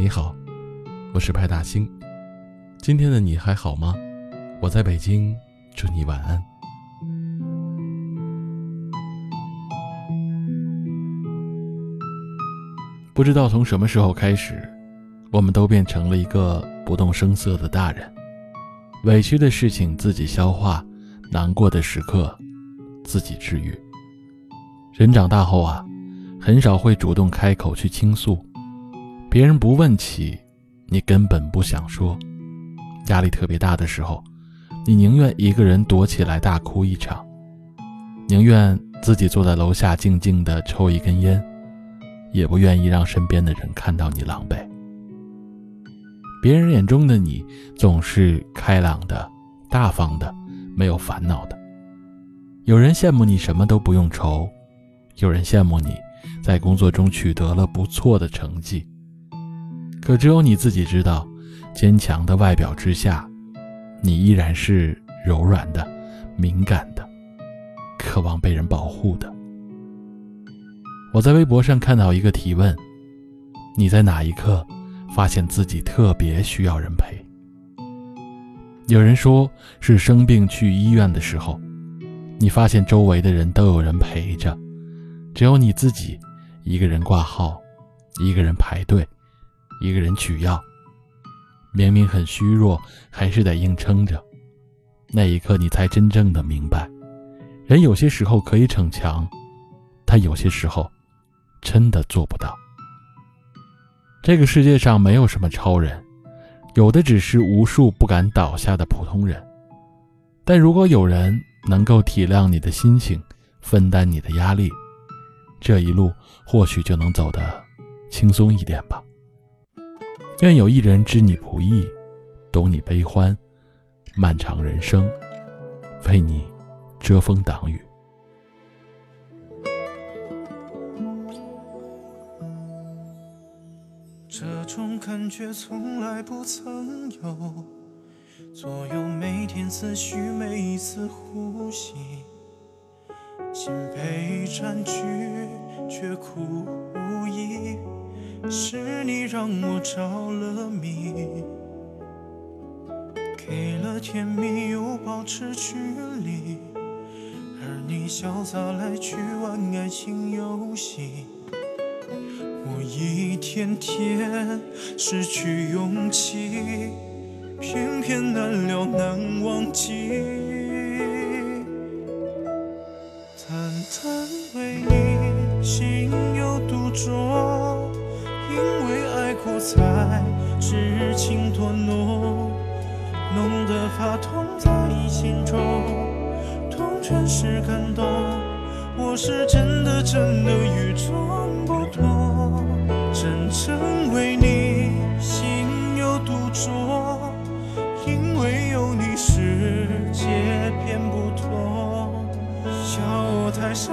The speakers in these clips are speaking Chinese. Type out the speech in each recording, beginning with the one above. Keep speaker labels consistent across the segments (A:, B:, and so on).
A: 你好，我是派大星。今天的你还好吗？我在北京，祝你晚安。不知道从什么时候开始，我们都变成了一个不动声色的大人，委屈的事情自己消化，难过的时刻自己治愈。人长大后啊，很少会主动开口去倾诉，别人不问起，你根本不想说。压力特别大的时候，你宁愿一个人躲起来大哭一场，宁愿自己坐在楼下静静的抽一根烟。也不愿意让身边的人看到你狼狈。别人眼中的你总是开朗的、大方的、没有烦恼的。有人羡慕你什么都不用愁，有人羡慕你在工作中取得了不错的成绩。可只有你自己知道，坚强的外表之下，你依然是柔软的、敏感的，渴望被人保护的。我在微博上看到一个提问：你在哪一刻发现自己特别需要人陪？有人说是生病去医院的时候，你发现周围的人都有人陪着，只有你自己一个人挂号，一个人排队，一个人取药，明明很虚弱，还是得硬撑着。那一刻，你才真正的明白，人有些时候可以逞强，他有些时候。真的做不到。这个世界上没有什么超人，有的只是无数不敢倒下的普通人。但如果有人能够体谅你的心情，分担你的压力，这一路或许就能走得轻松一点吧。愿有一人知你不易，懂你悲欢，漫长人生，为你遮风挡雨。
B: 这种感觉从来不曾有，左右每天思绪，每一次呼吸，心被占据却苦无依，是你让我着了迷，给了甜蜜又保持距离，而你潇洒来去玩爱情游戏。我一天天失去勇气，偏偏难了难忘记。浓得发痛在心中，痛全是感动。我是真的真的与众不同，真正为你心有独钟，因为有你世界变不同。笑我太傻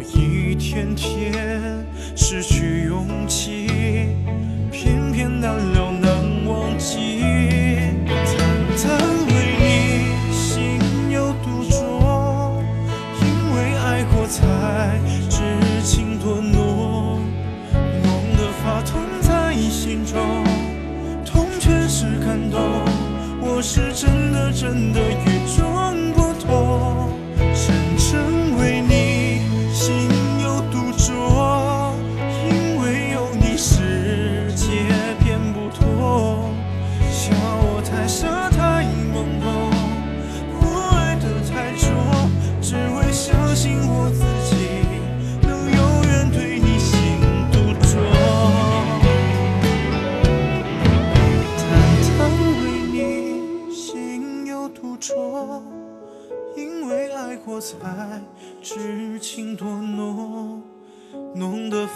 B: 我一天天失去勇气，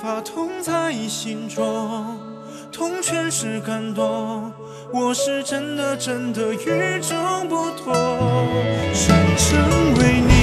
B: 怕痛在心中，痛全是感动。我是真的真的与众不同，深深为你。